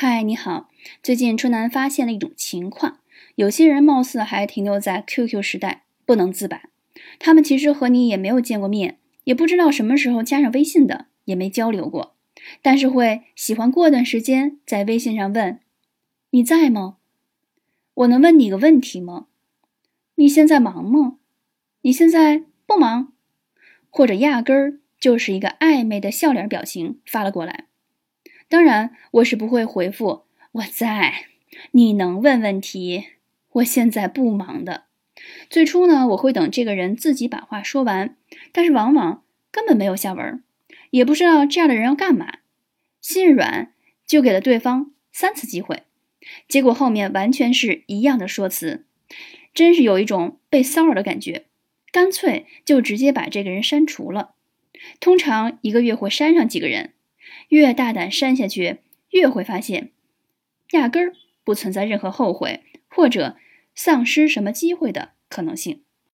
嗨，你好。最近春楠发现了一种情况，有些人貌似还停留在 QQ 时代，不能自拔。他们其实和你也没有见过面，也不知道什么时候加上微信的，也没交流过，但是会喜欢过段时间在微信上问：“你在吗？我能问你个问题吗？你现在忙吗？你现在不忙？”或者压根儿就是一个暧昧的笑脸表情发了过来。当然，我是不会回复我在。你能问问题？我现在不忙的。最初呢，我会等这个人自己把话说完，但是往往根本没有下文，也不知道这样的人要干嘛。心软就给了对方三次机会，结果后面完全是一样的说辞，真是有一种被骚扰的感觉，干脆就直接把这个人删除了。通常一个月会删上几个人。越大胆删下去，越会发现，压根儿不存在任何后悔或者丧失什么机会的可能性。